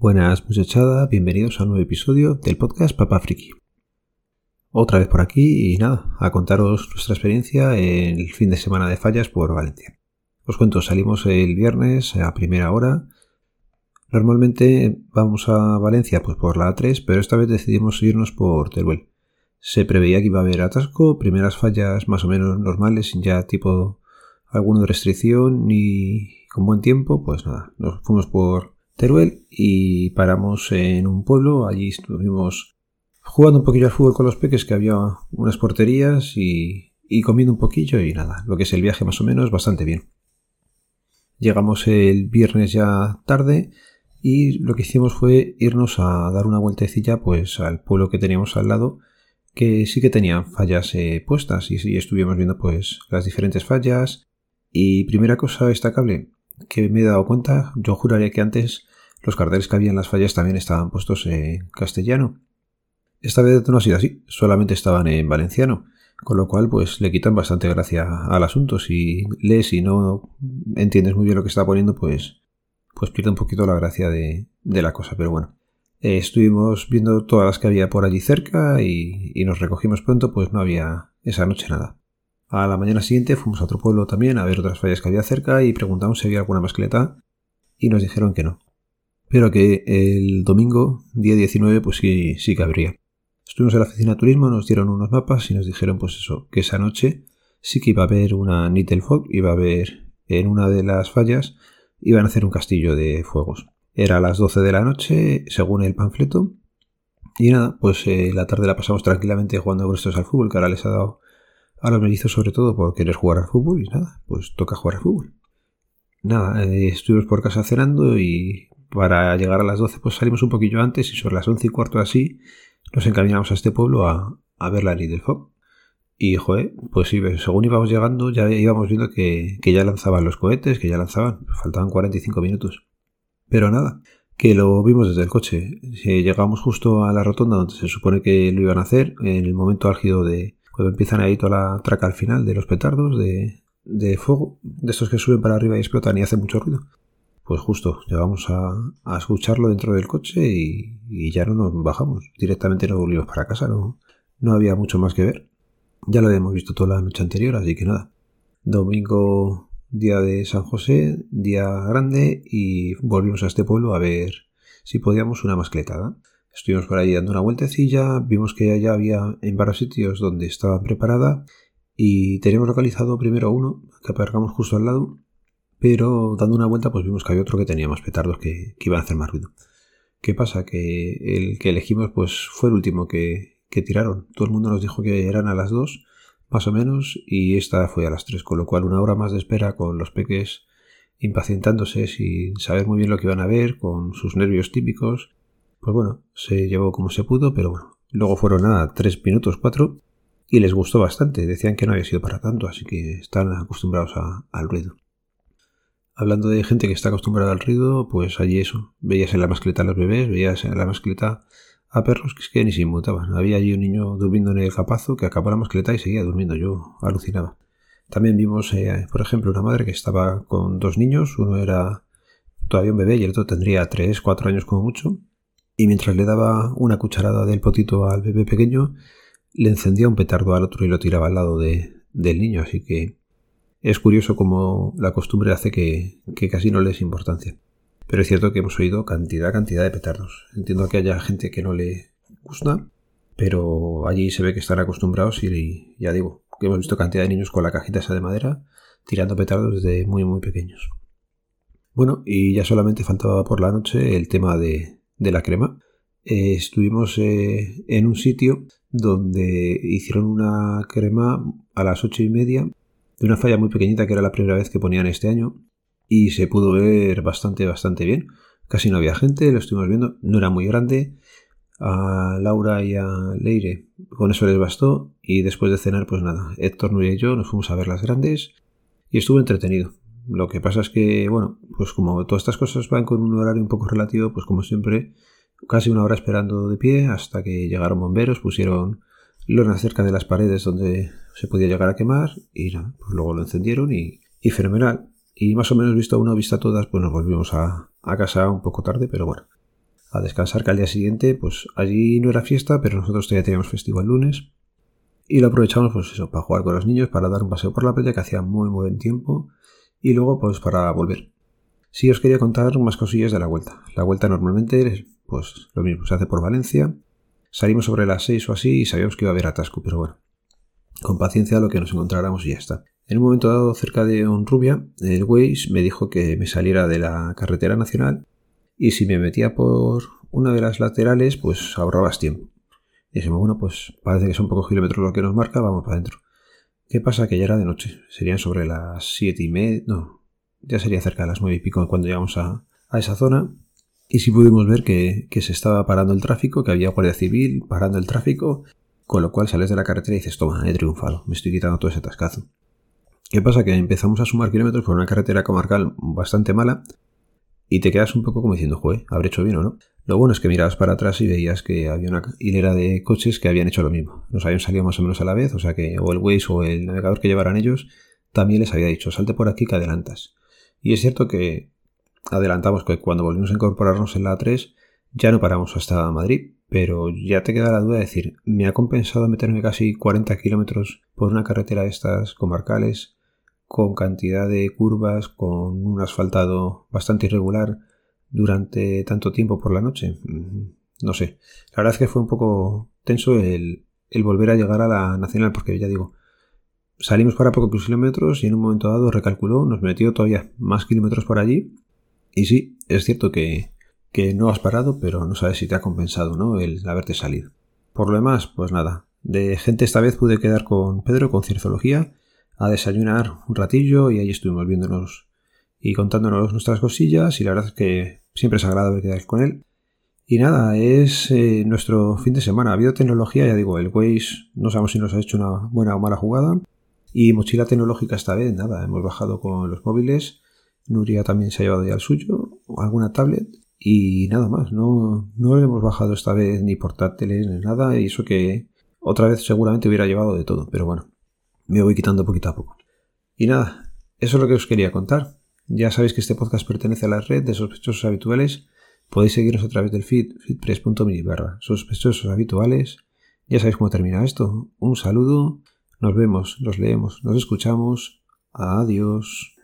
Buenas muchachada, bienvenidos a un nuevo episodio del podcast Papa Friki. Otra vez por aquí y nada, a contaros nuestra experiencia en el fin de semana de fallas por Valencia. Os cuento, salimos el viernes a primera hora. Normalmente vamos a Valencia pues por la A3, pero esta vez decidimos irnos por Teruel. Se preveía que iba a haber atasco, primeras fallas más o menos normales, sin ya tipo alguna restricción ni con buen tiempo, pues nada, nos fuimos por Teruel y paramos en un pueblo, allí estuvimos jugando un poquillo al fútbol con los peques, que había unas porterías y, y comiendo un poquillo y nada, lo que es el viaje más o menos bastante bien. Llegamos el viernes ya tarde y lo que hicimos fue irnos a dar una vueltecilla pues al pueblo que teníamos al lado que sí que tenían fallas eh, puestas y sí estuvimos viendo pues las diferentes fallas y primera cosa destacable que me he dado cuenta, yo juraría que antes los carteles que había en las fallas también estaban puestos en castellano. Esta vez no ha sido así, solamente estaban en valenciano, con lo cual pues le quitan bastante gracia al asunto. Si lees y no entiendes muy bien lo que está poniendo, pues, pues pierde un poquito la gracia de, de la cosa, pero bueno. Eh, estuvimos viendo todas las que había por allí cerca y, nos recogimos pronto, pues no había esa noche nada. A la mañana siguiente fuimos a otro pueblo también a ver otras fallas que había cerca y preguntamos si había alguna mascleta y nos dijeron que no. Pero que el domingo, día 19, pues sí, sí que habría. Estuvimos en la oficina de turismo, nos dieron unos mapas y nos dijeron pues eso, que esa noche sí que iba a haber una Nittelfog, iba a haber en una de las fallas, iban a hacer un castillo de fuegos. Era a las 12 de la noche, según el panfleto. Y nada, pues eh, la tarde la pasamos tranquilamente jugando gruesos al fútbol, que ahora les ha dado a los mellizos sobre todo por querer jugar al fútbol y nada, pues toca jugar al fútbol. Nada, eh, estuvimos por casa cenando y para llegar a las 12 pues salimos un poquillo antes y sobre las 11 y cuarto así nos encaminamos a este pueblo a, a ver la del Fog. Y, joder, pues sí, según íbamos llegando ya íbamos viendo que, que ya lanzaban los cohetes, que ya lanzaban, faltaban 45 minutos. Pero nada, que lo vimos desde el coche. Llegamos justo a la rotonda donde se supone que lo iban a hacer, en el momento álgido de, cuando empiezan ahí toda la traca al final de los petardos de, de fuego, de estos que suben para arriba y explotan y hacen mucho ruido. Pues justo, llegamos a, escucharlo dentro del coche y, y, ya no nos bajamos. Directamente nos volvimos para casa, no, no había mucho más que ver. Ya lo habíamos visto toda la noche anterior, así que nada. Domingo, día de San José, día grande, y volvimos a este pueblo a ver si podíamos una mascletada. Estuvimos por ahí dando una vueltecilla, vimos que allá había en varios sitios donde estaba preparada y teníamos localizado primero uno que aparcamos justo al lado, pero dando una vuelta pues vimos que había otro que tenía más petardos que, iban a hacer más ruido. ¿Qué pasa? Que el que elegimos pues fue el último que, que tiraron. Todo el mundo nos dijo que eran a las dos, más o menos, y esta fue a las tres, con lo cual una hora más de espera con los peques impacientándose sin saber muy bien lo que iban a ver, con sus nervios típicos, pues bueno, se llevó como se pudo, pero bueno. Luego fueron a tres minutos, cuatro, y les gustó bastante. Decían que no había sido para tanto, así que están acostumbrados al ruido. Hablando de gente que está acostumbrada al ruido, pues allí eso. Veías en la mascleta a los bebés, veías en la mascleta a perros que es que ni se inmutaban. Había allí un niño durmiendo en el capazo que acabó la mascleta y seguía durmiendo. Yo alucinaba. También vimos, eh, por ejemplo, una madre que estaba con dos niños. Uno era todavía un bebé y el otro tendría tres, cuatro años como mucho y mientras le daba una cucharada del potito al bebé pequeño, le encendía un petardo al otro y lo tiraba al lado de, del niño, así que es curioso cómo la costumbre hace que, que casi no le des importancia. Pero es cierto que hemos oído cantidad, cantidad de petardos. Entiendo que haya gente que no le gusta, pero allí se ve que están acostumbrados y ya digo, que hemos visto cantidad de niños con la cajita esa de madera tirando petardos desde muy muy pequeños. Bueno, y ya solamente faltaba por la noche el tema de, de la crema. Eh, estuvimos eh, en un sitio donde hicieron una crema a las ocho y media de una falla muy pequeñita que era la primera vez que ponían este año y se pudo ver bastante, bastante bien. Casi no había gente, lo estuvimos viendo, no era muy grande. A Laura y a Leire con eso les bastó y después de cenar pues nada, Héctor, Nuria y yo nos fuimos a ver las grandes y estuvo entretenido. Lo que pasa es que, bueno, pues como todas estas cosas van con un horario un poco relativo, pues como siempre, casi una hora esperando de pie hasta que llegaron bomberos, pusieron lonas cerca de las paredes donde se podía llegar a quemar y nada, pues luego lo encendieron y, y fenomenal. Y más o menos visto una vista todas, pues nos volvimos a, casa un poco tarde, pero bueno, a descansar que al día siguiente, pues allí no era fiesta, pero nosotros todavía teníamos festivo el lunes. Y lo aprovechamos, pues eso, para jugar con los niños, para dar un paseo por la playa que hacía muy buen tiempo. Y luego, pues para volver. Sí os quería contar más cosillas de la vuelta. La vuelta normalmente, pues lo mismo, se hace por Valencia. Salimos sobre las 6 o así y sabíamos que iba a haber atasco, pero bueno. Con paciencia lo que nos encontráramos y ya está. En un momento dado, cerca de Honrubia, el Waze me dijo que me saliera de la carretera nacional y si me metía por una de las laterales, pues ahorrabas tiempo. Dijimos, bueno, pues parece que son pocos kilómetros lo que nos marca, vamos para adentro. ¿Qué pasa? Que ya era de noche. Serían sobre las siete y media. No, ya sería cerca de las nueve y pico cuando llegamos a, esa zona. Y sí pudimos ver que, que, se estaba parando el tráfico, que había guardia civil parando el tráfico, con lo cual sales de la carretera y dices, toma, he triunfado, me estoy quitando todo ese tascazo. ¿Qué pasa? Que empezamos a sumar kilómetros por una carretera comarcal bastante mala y te quedas un poco como diciendo, joder, habré hecho bien o no. Lo bueno es que mirabas para atrás y veías que había una hilera de coches que habían hecho lo mismo. Nos habían salido más o menos a la vez, o sea que o el Waze o el navegador que llevaran ellos también les había dicho, salte por aquí que adelantas. Y es cierto que adelantamos que cuando volvimos a incorporarnos en la A3 ya no paramos hasta Madrid, pero ya te queda la duda de decir, ¿me ha compensado meterme casi 40 kilómetros por una carretera de estas comarcales con cantidad de curvas, con un asfaltado bastante irregular durante tanto tiempo por la noche. Mm, no sé. La verdad es que fue un poco tenso el, volver a llegar a la nacional, porque ya digo, salimos para pocos kilómetros y en un momento dado recalculó, nos metió todavía más kilómetros por allí. Y sí, es cierto que, que no has parado, pero no sabes si te ha compensado, ¿no? El haberte salido. Por lo demás, pues nada. De gente esta vez pude quedar con Pedro, con Cienciología, a desayunar un ratillo y ahí estuvimos viéndonos y contándonos nuestras cosillas y la verdad es que siempre es agradable quedar con él. Y nada, es eh, nuestro fin de semana. Ha habido tecnología, ya digo, el Waze no sabemos si nos ha hecho una buena o mala jugada. Y mochila tecnológica esta vez, nada, hemos bajado con los móviles. Nuria también se ha llevado ya el suyo, alguna tablet y nada más. No, no le hemos bajado esta vez ni portátiles ni nada. Y eso que otra vez seguramente hubiera llevado de todo, pero bueno, me voy quitando poquito a poco. Y nada, eso es lo que os quería contar. Ya sabéis que este podcast pertenece a la red de sospechosos habituales. Podéis seguirnos a través del feed, feedpress.me barra sospechosos habituales. Ya sabéis cómo termina esto. Un saludo. Nos vemos, nos leemos, nos escuchamos. Adiós.